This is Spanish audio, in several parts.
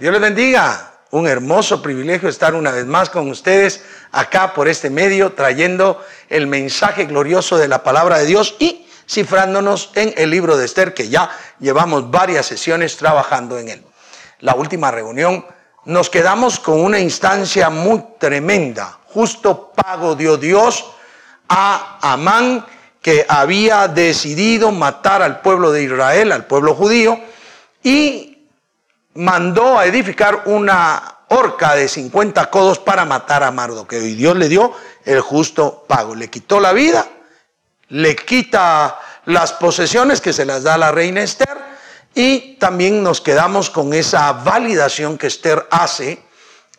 Dios les bendiga. Un hermoso privilegio estar una vez más con ustedes acá por este medio, trayendo el mensaje glorioso de la palabra de Dios y cifrándonos en el libro de Esther, que ya llevamos varias sesiones trabajando en él. La última reunión nos quedamos con una instancia muy tremenda. Justo pago dio Dios a Amán, que había decidido matar al pueblo de Israel, al pueblo judío, y mandó a edificar una horca de 50 codos para matar a Mardoqueo. Y Dios le dio el justo pago. Le quitó la vida le quita las posesiones que se las da la reina Esther y también nos quedamos con esa validación que Esther hace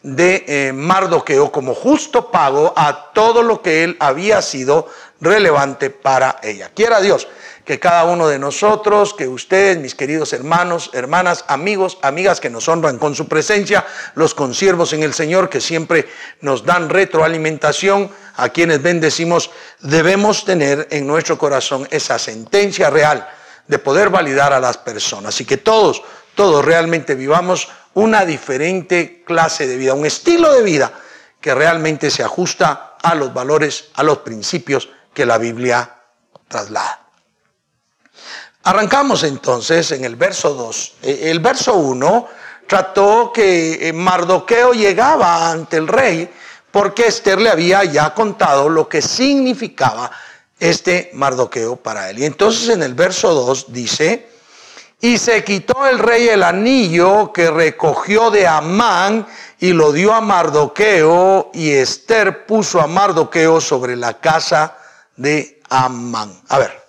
de eh, Mardoqueo como justo pago a todo lo que él había sido relevante para ella. Quiera Dios que cada uno de nosotros, que ustedes, mis queridos hermanos, hermanas, amigos, amigas que nos honran con su presencia, los consiervos en el Señor que siempre nos dan retroalimentación, a quienes bendecimos, debemos tener en nuestro corazón esa sentencia real de poder validar a las personas y que todos, todos realmente vivamos una diferente clase de vida, un estilo de vida que realmente se ajusta a los valores, a los principios que la Biblia traslada. Arrancamos entonces en el verso 2. E, el verso 1 trató que eh, Mardoqueo llegaba ante el rey porque Esther le había ya contado lo que significaba este Mardoqueo para él. Y entonces en el verso 2 dice, y se quitó el rey el anillo que recogió de Amán y lo dio a Mardoqueo y Esther puso a Mardoqueo sobre la casa de Amán. A ver,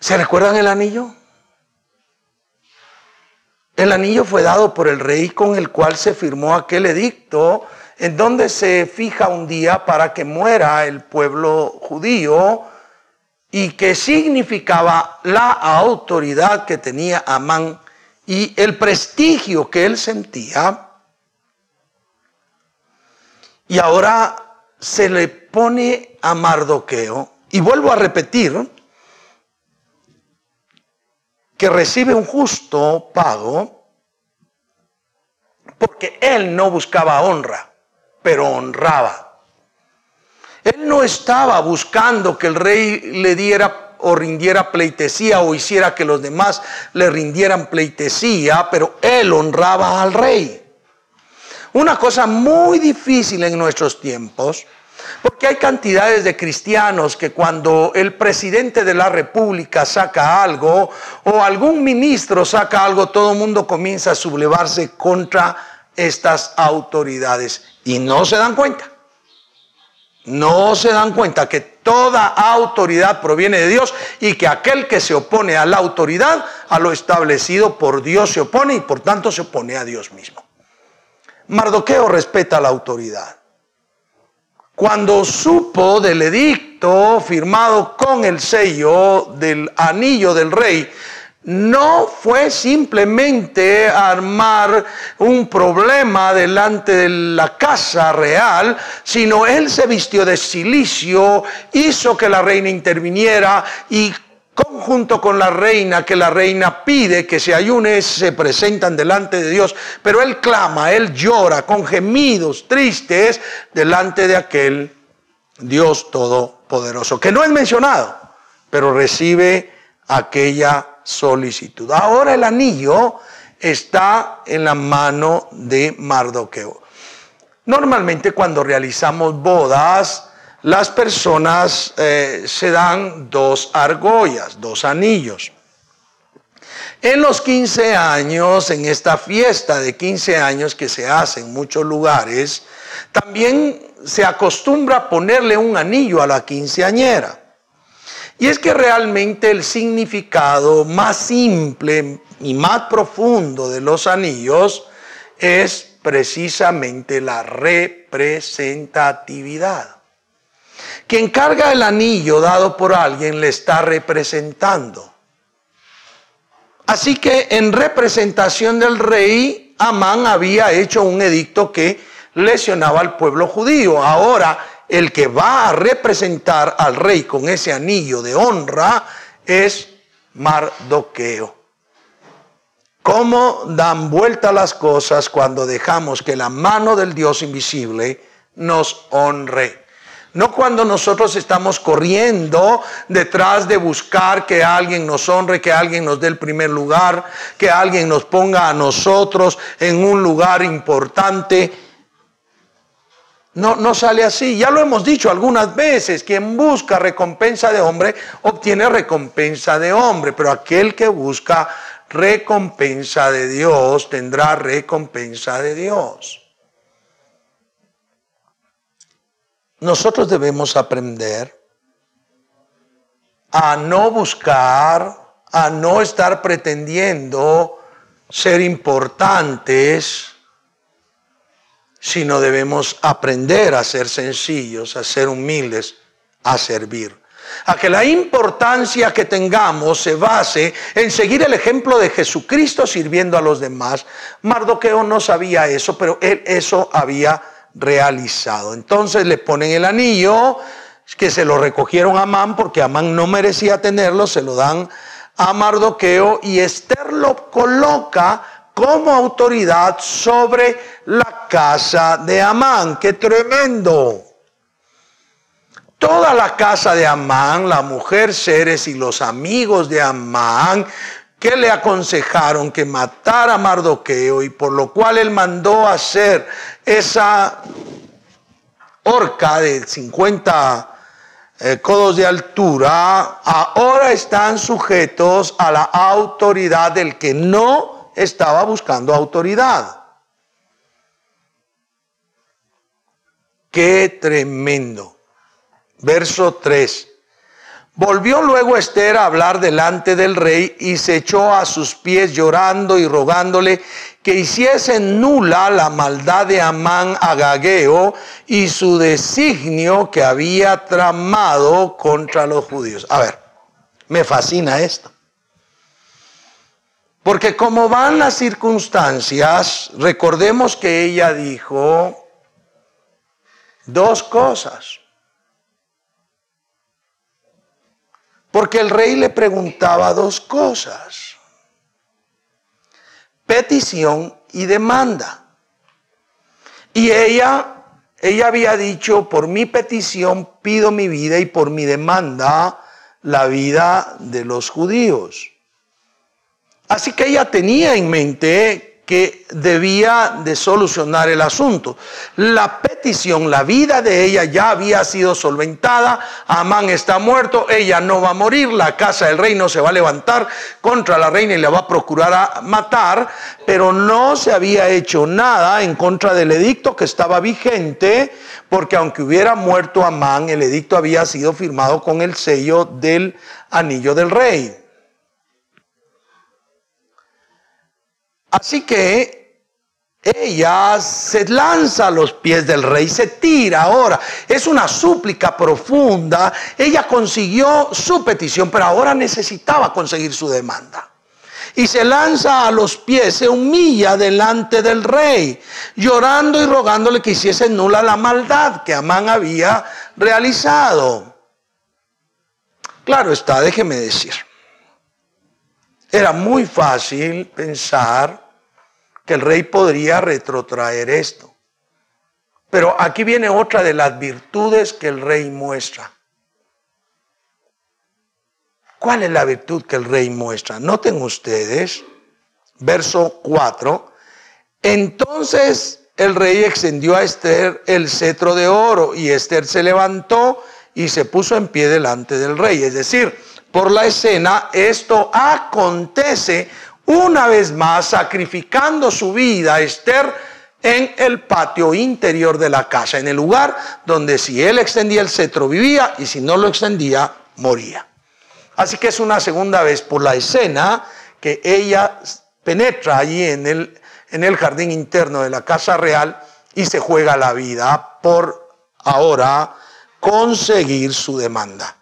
¿Se recuerdan el anillo? El anillo fue dado por el rey con el cual se firmó aquel edicto en donde se fija un día para que muera el pueblo judío y que significaba la autoridad que tenía Amán y el prestigio que él sentía. Y ahora se le pone a Mardoqueo, y vuelvo a repetir, que recibe un justo pago porque él no buscaba honra, pero honraba. Él no estaba buscando que el rey le diera o rindiera pleitesía o hiciera que los demás le rindieran pleitesía, pero él honraba al rey. Una cosa muy difícil en nuestros tiempos porque hay cantidades de cristianos que cuando el presidente de la República saca algo o algún ministro saca algo, todo el mundo comienza a sublevarse contra estas autoridades y no se dan cuenta. No se dan cuenta que toda autoridad proviene de Dios y que aquel que se opone a la autoridad, a lo establecido por Dios se opone y por tanto se opone a Dios mismo. Mardoqueo respeta la autoridad cuando supo del edicto firmado con el sello del anillo del rey, no fue simplemente armar un problema delante de la casa real, sino él se vistió de silicio, hizo que la reina interviniera y conjunto con la reina, que la reina pide que se ayune, se presentan delante de Dios, pero él clama, él llora con gemidos tristes delante de aquel Dios todopoderoso, que no es mencionado, pero recibe aquella solicitud. Ahora el anillo está en la mano de Mardoqueo. Normalmente cuando realizamos bodas, las personas eh, se dan dos argollas, dos anillos. En los 15 años, en esta fiesta de 15 años que se hace en muchos lugares, también se acostumbra ponerle un anillo a la quinceañera. Y es que realmente el significado más simple y más profundo de los anillos es precisamente la representatividad. Quien carga el anillo dado por alguien le está representando. Así que en representación del rey, Amán había hecho un edicto que lesionaba al pueblo judío. Ahora, el que va a representar al rey con ese anillo de honra es Mardoqueo. cómo dan vuelta las cosas cuando dejamos que la mano del Dios invisible nos honre. No cuando nosotros estamos corriendo detrás de buscar que alguien nos honre, que alguien nos dé el primer lugar, que alguien nos ponga a nosotros en un lugar importante. No, no sale así. Ya lo hemos dicho algunas veces. Quien busca recompensa de hombre obtiene recompensa de hombre. Pero aquel que busca recompensa de Dios tendrá recompensa de Dios. Nosotros debemos aprender a no buscar, a no estar pretendiendo ser importantes, sino debemos aprender a ser sencillos, a ser humildes, a servir. A que la importancia que tengamos se base en seguir el ejemplo de Jesucristo sirviendo a los demás. Mardoqueo no sabía eso, pero él eso había realizado. Entonces le ponen el anillo, que se lo recogieron a Amán porque Amán no merecía tenerlo, se lo dan a Mardoqueo y Esther lo coloca como autoridad sobre la casa de Amán. ¡Qué tremendo! Toda la casa de Amán, la mujer Ceres y los amigos de Amán que le aconsejaron que matara a Mardoqueo y por lo cual él mandó hacer esa horca de 50 eh, codos de altura, ahora están sujetos a la autoridad del que no estaba buscando autoridad. Qué tremendo. Verso 3. Volvió luego Esther a hablar delante del rey y se echó a sus pies llorando y rogándole que hiciese nula la maldad de Amán Agageo y su designio que había tramado contra los judíos. A ver, me fascina esto. Porque como van las circunstancias, recordemos que ella dijo dos cosas. Porque el rey le preguntaba dos cosas. Petición y demanda. Y ella, ella había dicho, por mi petición pido mi vida y por mi demanda la vida de los judíos. Así que ella tenía en mente que debía de solucionar el asunto. La petición, la vida de ella ya había sido solventada, Amán está muerto, ella no va a morir, la casa del rey no se va a levantar contra la reina y la va a procurar matar, pero no se había hecho nada en contra del edicto que estaba vigente, porque aunque hubiera muerto Amán, el edicto había sido firmado con el sello del anillo del rey. Así que ella se lanza a los pies del rey, se tira ahora. Es una súplica profunda. Ella consiguió su petición, pero ahora necesitaba conseguir su demanda. Y se lanza a los pies, se humilla delante del rey, llorando y rogándole que hiciese nula la maldad que Amán había realizado. Claro está, déjeme decir. Era muy fácil pensar que el rey podría retrotraer esto. Pero aquí viene otra de las virtudes que el rey muestra. ¿Cuál es la virtud que el rey muestra? Noten ustedes, verso 4. Entonces el rey extendió a Esther el cetro de oro y Esther se levantó y se puso en pie delante del rey. Es decir, por la escena, esto acontece una vez más sacrificando su vida Esther en el patio interior de la casa, en el lugar donde si él extendía el cetro vivía y si no lo extendía moría. Así que es una segunda vez por la escena que ella penetra allí en el, en el jardín interno de la casa real y se juega la vida por ahora conseguir su demanda.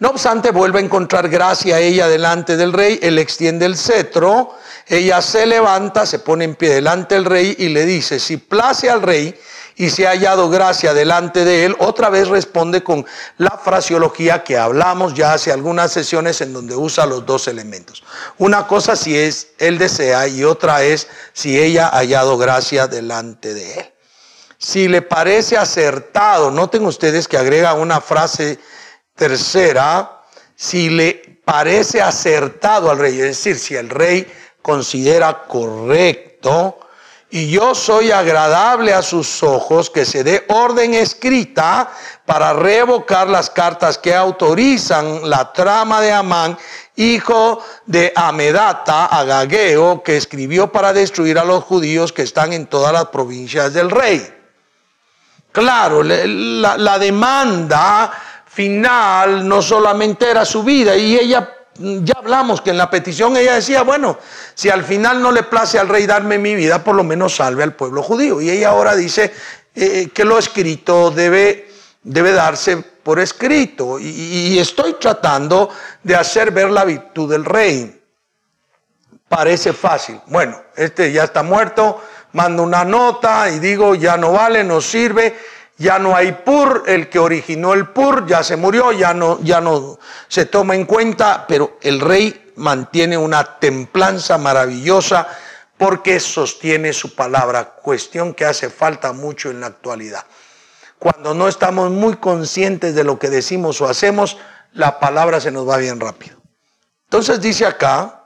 No obstante, vuelve a encontrar gracia ella delante del rey, él extiende el cetro, ella se levanta, se pone en pie delante del rey y le dice, si place al rey y se ha hallado gracia delante de él, otra vez responde con la fraseología que hablamos ya hace algunas sesiones en donde usa los dos elementos. Una cosa si es él desea y otra es si ella ha hallado gracia delante de él. Si le parece acertado, noten ustedes que agrega una frase tercera, si le parece acertado al rey, es decir, si el rey considera correcto, y yo soy agradable a sus ojos, que se dé orden escrita para revocar las cartas que autorizan la trama de Amán, hijo de Amedata, Agageo, que escribió para destruir a los judíos que están en todas las provincias del rey. Claro, la, la demanda final no solamente era su vida y ella ya hablamos que en la petición ella decía, bueno, si al final no le place al rey darme mi vida, por lo menos salve al pueblo judío. Y ella ahora dice eh, que lo escrito debe, debe darse por escrito. Y, y, estoy tratando de hacer ver la virtud del rey. Parece fácil. Bueno, este ya está muerto, mando una nota y digo, ya no vale, no sirve ya no hay pur, el que originó el pur ya se murió, ya no, ya no se toma en cuenta, pero el rey mantiene una templanza maravillosa porque sostiene su palabra, cuestión que hace falta mucho en la actualidad. Cuando no estamos muy conscientes de lo que decimos o hacemos, la palabra se nos va bien rápido. Entonces dice acá,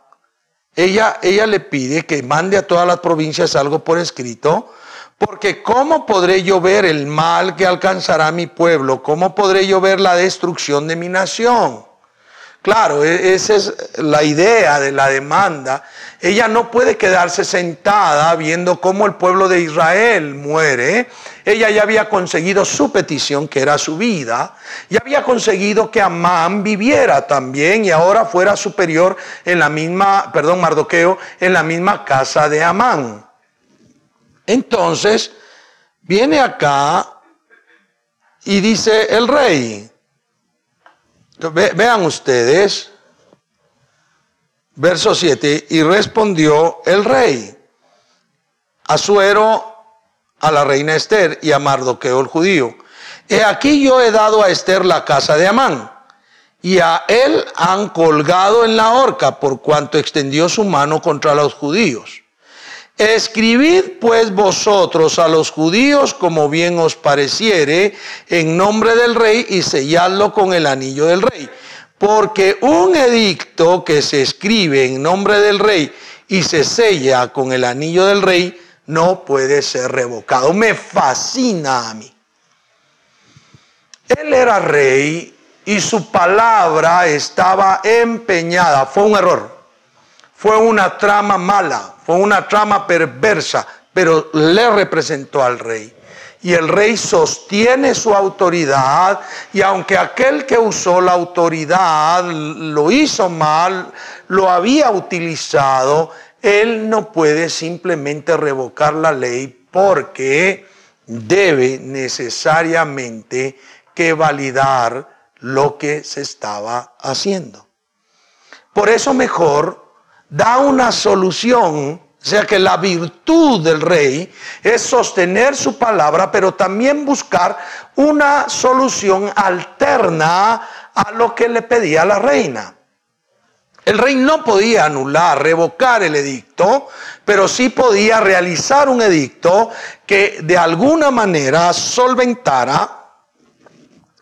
ella, ella le pide que mande a todas las provincias algo por escrito, porque ¿cómo podré yo ver el mal que alcanzará mi pueblo? ¿Cómo podré yo ver la destrucción de mi nación? Claro, e-, esa es la idea de la demanda. Ella no puede quedarse sentada viendo cómo el pueblo de Israel muere. Ella ya había conseguido su petición, que era su vida, y había conseguido que Amán viviera también y ahora fuera superior en la misma, perdón, Mardoqueo, en la misma casa de Amán. Entonces, viene acá y dice el rey, vean ustedes, verso 7, y respondió el rey, Asuero a la reina Esther y a Mardoqueo el judío. He aquí yo he dado a Esther la casa de Amán, y a él han colgado en la horca por cuanto extendió su mano contra los judíos. Escribid pues vosotros a los judíos como bien os pareciere en nombre del rey y selladlo con el anillo del rey. Porque un edicto que se escribe en nombre del rey y se sella con el anillo del rey no puede ser revocado. Me fascina a mí. Él era rey y su palabra estaba empeñada. Fue un error. Fue una trama mala fue una trama perversa, pero le representó al rey. Y el rey sostiene su autoridad y aunque aquel que usó la autoridad lo hizo mal, lo había utilizado, él no puede simplemente revocar la ley porque debe necesariamente que validar lo que se estaba haciendo. Por eso mejor da una solución, o sea que la virtud del rey es sostener su palabra, pero también buscar una solución alterna a lo que le pedía la reina. El rey no podía anular, revocar el edicto, pero sí podía realizar un edicto que de alguna manera solventara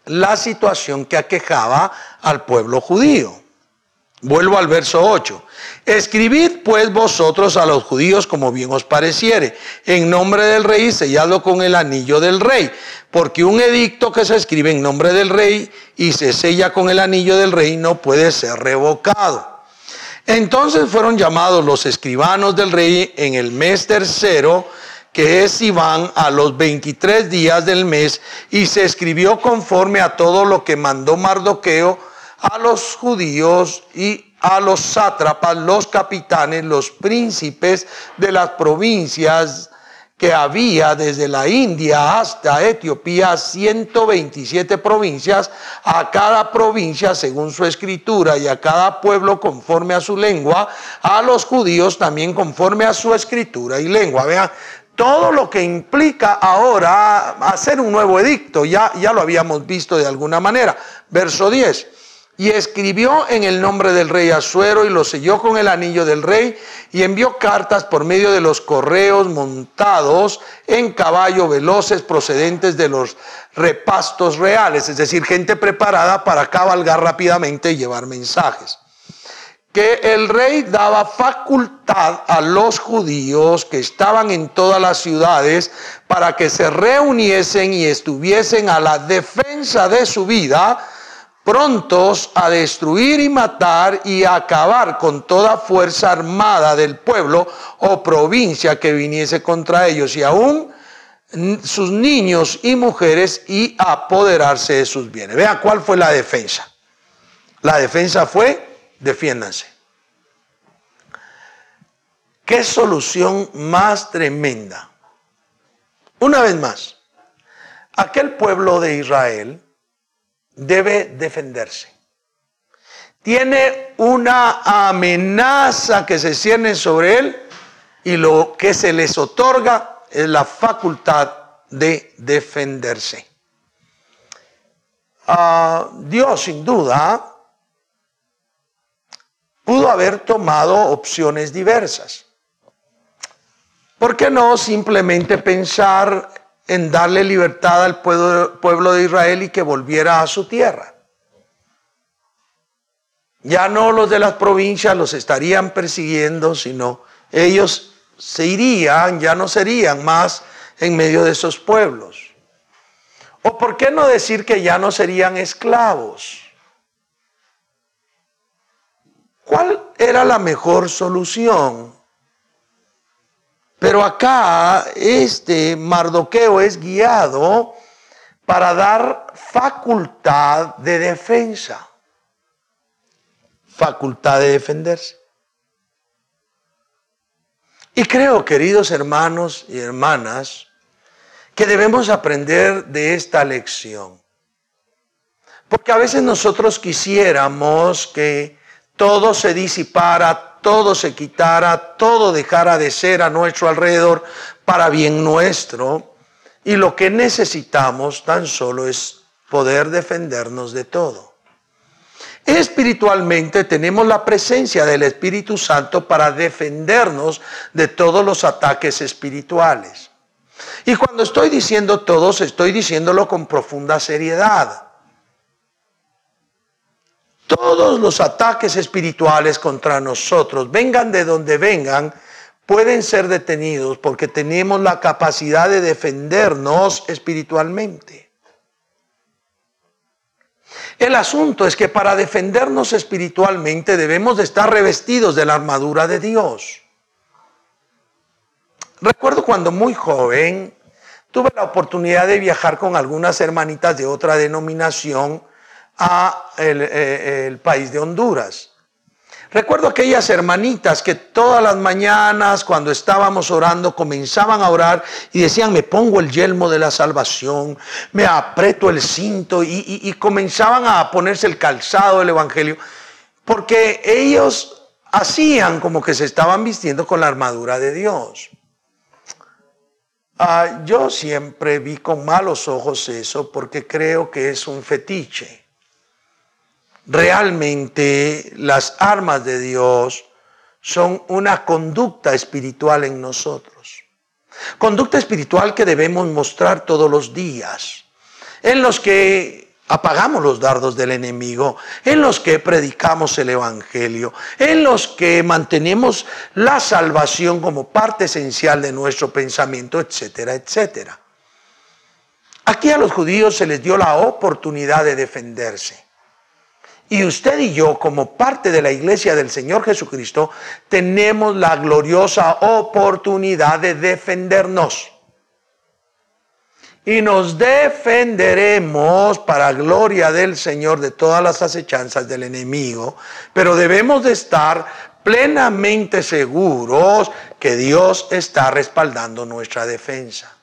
la situación que aquejaba al pueblo judío. Vuelvo al verso 8. Escribid pues vosotros a los judíos como bien os pareciere, en nombre del rey, sellado con el anillo del rey, porque un edicto que se escribe en nombre del rey y se sella con el anillo del rey no puede ser revocado. Entonces fueron llamados los escribanos del rey en el mes tercero, que es Iván, a los 23 días del mes, y se escribió conforme a todo lo que mandó Mardoqueo a los judíos y a los sátrapas, los capitanes, los príncipes de las provincias que había desde la India hasta Etiopía, 127 provincias, a cada provincia según su escritura y a cada pueblo conforme a su lengua, a los judíos también conforme a su escritura y lengua. Vean, todo lo que implica ahora hacer un nuevo edicto. Ya, ya lo habíamos visto de alguna manera. Verso 10. Y escribió en el nombre del rey Asuero y lo selló con el anillo del rey y envió cartas por medio de los correos montados en caballo veloces procedentes de los repastos reales, es decir, gente preparada para cabalgar rápidamente y llevar mensajes. Que el rey daba facultad a los judíos que estaban en todas las ciudades para que se reuniesen y estuviesen a la defensa de su vida, prontos a destruir y matar y acabar con toda fuerza armada del pueblo o provincia que viniese contra ellos y aún sus niños y mujeres y apoderarse de sus bienes. Vea cuál fue la defensa. La defensa fue defiéndanse. ¿Qué solución más tremenda? Una vez más, aquel pueblo de Israel debe defenderse. Tiene una amenaza que se cierne sobre él y lo que se les otorga es la facultad de defenderse. Ah, Dios sin duda pudo haber tomado opciones diversas. ¿Por qué no simplemente pensar en darle libertad al pueblo, de Israel y que volviera a su tierra? Ya no los de las provincias los estarían persiguiendo, sino ellos se irían, ya no serían más en medio de esos pueblos. ¿O por qué no decir que ya no serían esclavos? ¿Cuál era la mejor solución? Pero acá este Mardoqueo es guiado para dar facultad de defensa, facultad de defenderse. Y creo, queridos hermanos y hermanas, que debemos aprender de esta lección. Porque a veces nosotros quisiéramos que todo se disipara, todo se quitara, todo dejara de ser a nuestro alrededor para bien nuestro. Y lo que necesitamos tan solo es poder defendernos de todo. Espiritualmente tenemos la presencia del Espíritu Santo para defendernos de todos los ataques espirituales. Y cuando estoy diciendo todos, estoy diciéndolo con profunda seriedad. Todos los ataques espirituales contra nosotros, vengan de donde vengan, pueden ser detenidos porque tenemos la capacidad de defendernos espiritualmente. El asunto es que para defendernos espiritualmente debemos de estar revestidos de la armadura de Dios. Recuerdo cuando muy joven tuve la oportunidad de viajar con algunas hermanitas de otra denominación a eh, el, país de Honduras. Recuerdo aquellas hermanitas que todas las mañanas cuando estábamos orando comenzaban a orar y decían, me pongo el yelmo de la salvación, me aprieto el cinto y, y comenzaban a ponerse el calzado del Evangelio, porque ellos hacían como que se estaban vistiendo con la armadura de Dios. Ah, yo siempre vi con malos ojos eso porque creo que es un fetiche realmente las armas de Dios son una conducta espiritual en nosotros. Conducta espiritual que debemos mostrar todos los días, en los que apagamos los dardos del enemigo, en los que predicamos el Evangelio, en los que mantenemos la salvación como parte esencial de nuestro pensamiento, etcétera, etcétera. Aquí a los judíos se les dio la oportunidad de defenderse. Y usted y yo, como parte de la iglesia del Señor Jesucristo, tenemos la gloriosa oportunidad de defendernos. Y nos defenderemos para gloria del Señor de todas las acechanzas del enemigo. Pero debemos de estar plenamente seguros que Dios está respaldando nuestra defensa.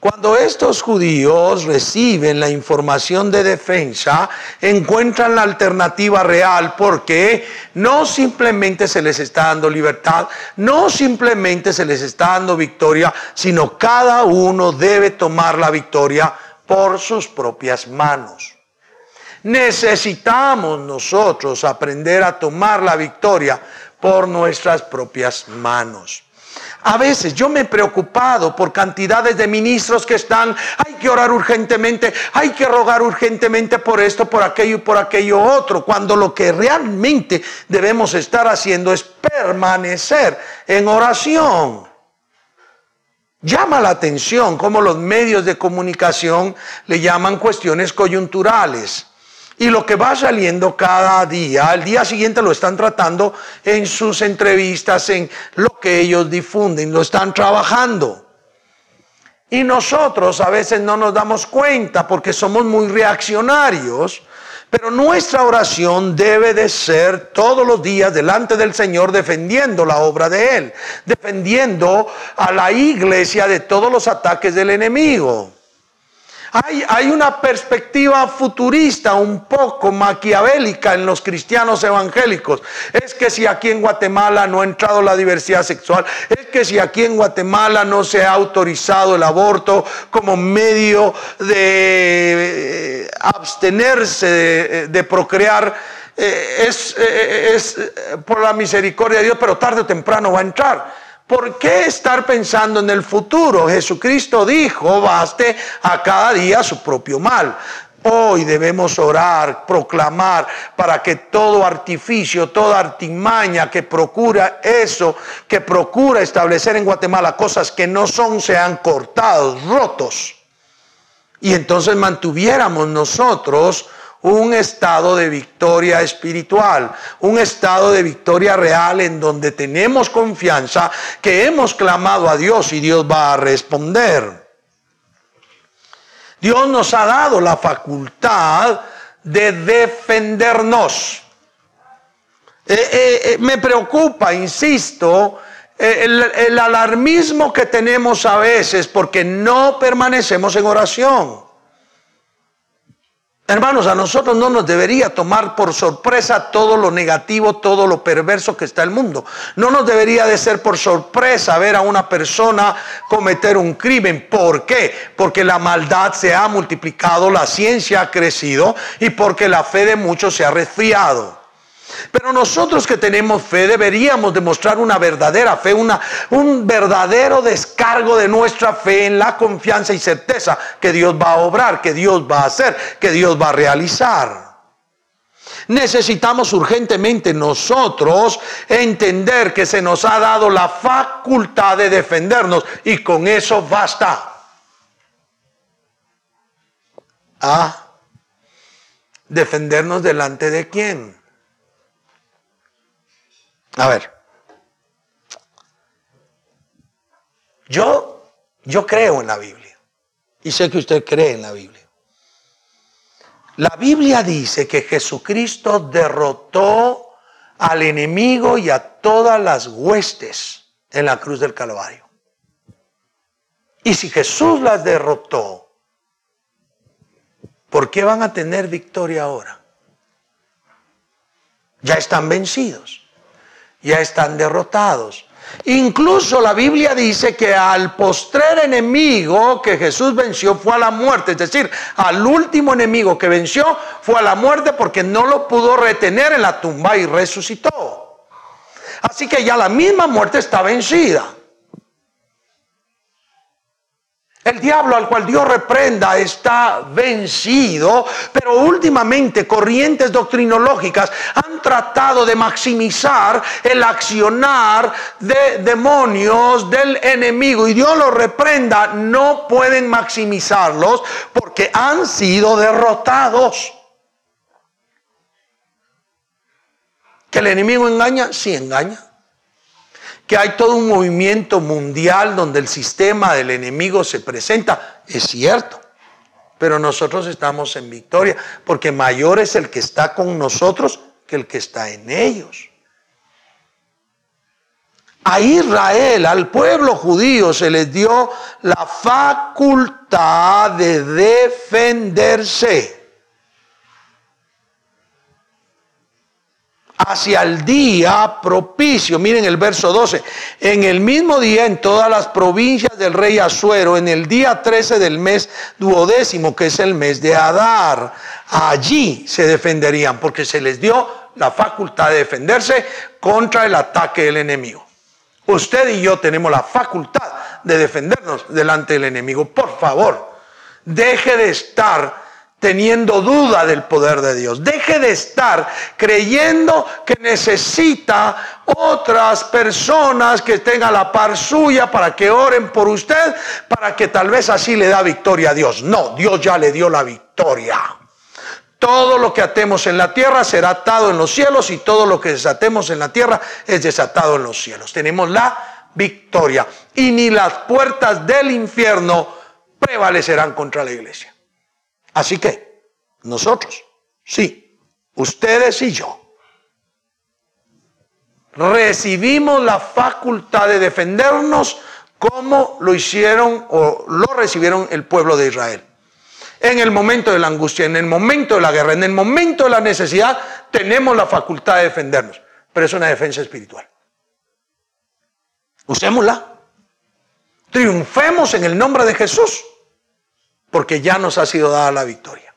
Cuando estos judíos reciben la información de defensa, encuentran la alternativa real porque no simplemente se les está dando libertad, no simplemente se les está dando victoria, sino cada uno debe tomar la victoria por sus propias manos. Necesitamos nosotros aprender a tomar la victoria por nuestras propias manos. A veces yo me he preocupado por cantidades de ministros que están, hay que orar urgentemente, hay que rogar urgentemente por esto, por aquello y por aquello otro, cuando lo que realmente debemos estar haciendo es permanecer en oración. Llama la atención cómo los medios de comunicación le llaman cuestiones coyunturales. Y lo que va saliendo cada día, al día siguiente lo están tratando en sus entrevistas, en lo que ellos difunden, lo están trabajando. Y nosotros a veces no nos damos cuenta porque somos muy reaccionarios, pero nuestra oración debe de ser todos los días delante del Señor defendiendo la obra de Él, defendiendo a la iglesia de todos los ataques del enemigo. Hay, una perspectiva futurista un poco maquiavélica en los cristianos evangélicos. Es que si aquí en Guatemala no ha entrado la diversidad sexual, es que si aquí en Guatemala no se ha autorizado el aborto como medio de eh, abstenerse de, procrear, eh, es, eh, es por la misericordia de Dios, pero tarde o temprano va a entrar. ¿Por qué estar pensando en el futuro? Jesucristo dijo, baste a cada día su propio mal. Hoy debemos orar, proclamar para que todo artificio, toda artimaña que procura eso, que procura establecer en Guatemala cosas que no son, sean cortados, rotos. Y entonces mantuviéramos nosotros un estado de victoria espiritual, un estado de victoria real en donde tenemos confianza que hemos clamado a Dios y Dios va a responder. Dios nos ha dado la facultad de defendernos. Eh, eh, eh, me preocupa, insisto, el, el alarmismo que tenemos a veces porque no permanecemos en oración. Hermanos, a nosotros no nos debería tomar por sorpresa todo lo negativo, todo lo perverso que está el mundo. No nos debería de ser por sorpresa ver a una persona cometer un crimen. ¿Por qué? Porque la maldad se ha multiplicado, la ciencia ha crecido y porque la fe de muchos se ha resfriado. Pero nosotros que tenemos fe deberíamos demostrar una verdadera fe, una, un verdadero descargo de nuestra fe en la confianza y certeza que Dios va a obrar, que Dios va a hacer, que Dios va a realizar. Necesitamos urgentemente nosotros entender que se nos ha dado la facultad de defendernos y con eso basta. Ah, defendernos delante de quién? A ver. Yo, yo creo en la Biblia. Y sé que usted cree en la Biblia. La Biblia dice que Jesucristo derrotó al enemigo y a todas las huestes en la cruz del Calvario. Y si Jesús las derrotó, ¿por qué van a tener victoria ahora? Ya están vencidos ya están derrotados. Incluso la Biblia dice que al postrer enemigo que Jesús venció fue a la muerte, es decir, al último enemigo que venció fue a la muerte porque no lo pudo retener en la tumba y resucitó. Así que ya la misma muerte está vencida. El diablo al cual Dios reprenda está vencido, pero últimamente corrientes doctrinológicas han tratado de maximizar el accionar de demonios del enemigo y Dios los reprenda, no pueden maximizarlos porque han sido derrotados. ¿Que el enemigo engaña? Sí engaña que hay todo un movimiento mundial donde el sistema del enemigo se presenta, es cierto, pero nosotros estamos en victoria, porque mayor es el que está con nosotros que el que está en ellos. A Israel, al pueblo judío, se les dio la facultad de defenderse. Hacia el día propicio. Miren el verso 12. En el mismo día, en todas las provincias del rey Asuero, en el día 13 del mes duodécimo, que es el mes de Adar, allí se defenderían, porque se les dio la facultad de defenderse contra el ataque del enemigo. Usted y yo tenemos la facultad de defendernos delante del enemigo. Por favor, deje de estar teniendo duda del poder de Dios. Deje de estar creyendo que necesita otras personas que estén a la par suya para que oren por usted, para que tal vez así le da victoria a Dios. No, Dios ya le dio la victoria. Todo lo que atemos en la tierra será atado en los cielos y todo lo que desatemos en la tierra es desatado en los cielos. Tenemos la victoria y ni las puertas del infierno prevalecerán contra la iglesia. Así que nosotros, sí, ustedes y yo, recibimos la facultad de defendernos como lo hicieron o lo recibieron el pueblo de Israel. En el momento de la angustia, en el momento de la guerra, en el momento de la necesidad, tenemos la facultad de defendernos. Pero es una defensa espiritual. Usémosla. Triunfemos en el nombre de Jesús porque ya nos ha sido dada la victoria.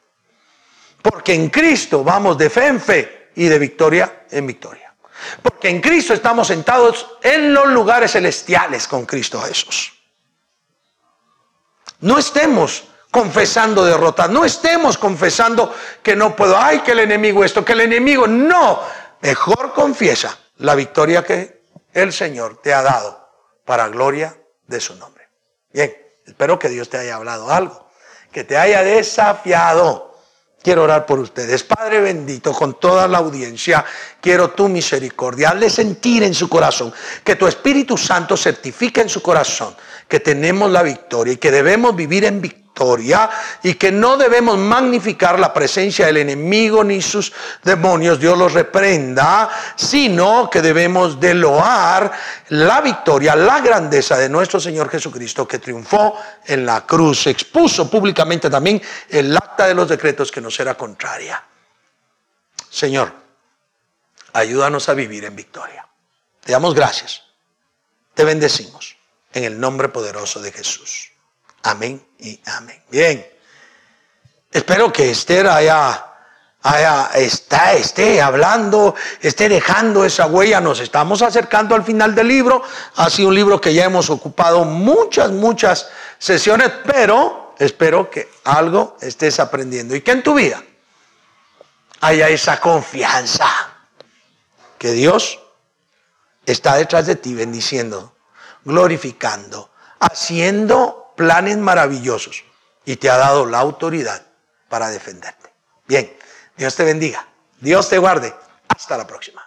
Porque en Cristo vamos de fe en fe y de victoria en victoria. Porque en Cristo estamos sentados en los lugares celestiales con Cristo Jesús. No estemos confesando derrota, no estemos confesando que no puedo, ay, que el enemigo esto, que el enemigo, no, mejor confiesa la victoria que el Señor te ha dado para gloria de su nombre. Bien, espero que Dios te haya hablado algo que te haya desafiado. Quiero orar por ustedes. Padre bendito, con toda la audiencia, quiero tu misericordia. Hazle sentir en su corazón que tu Espíritu Santo certifica en su corazón que tenemos la victoria y que debemos vivir en victoria y que no debemos magnificar la presencia del enemigo ni sus demonios, Dios los reprenda, sino que debemos de loar la victoria, la grandeza de nuestro Señor Jesucristo que triunfó en la cruz, expuso públicamente también el acta de los decretos que nos era contraria. Señor, ayúdanos a vivir en victoria. Te damos gracias. Te bendecimos en el nombre poderoso de Jesús. Amén y amén. Bien. Espero que Esther haya, haya está, esté hablando, esté dejando esa huella. Nos estamos acercando al final del libro. Ha sido un libro que ya hemos ocupado muchas, muchas sesiones, pero espero que algo estés aprendiendo y que en tu vida haya esa confianza que Dios está detrás de ti bendiciendo, glorificando, haciendo planes maravillosos y te ha dado la autoridad para defenderte. Bien, Dios te bendiga, Dios te guarde. Hasta la próxima.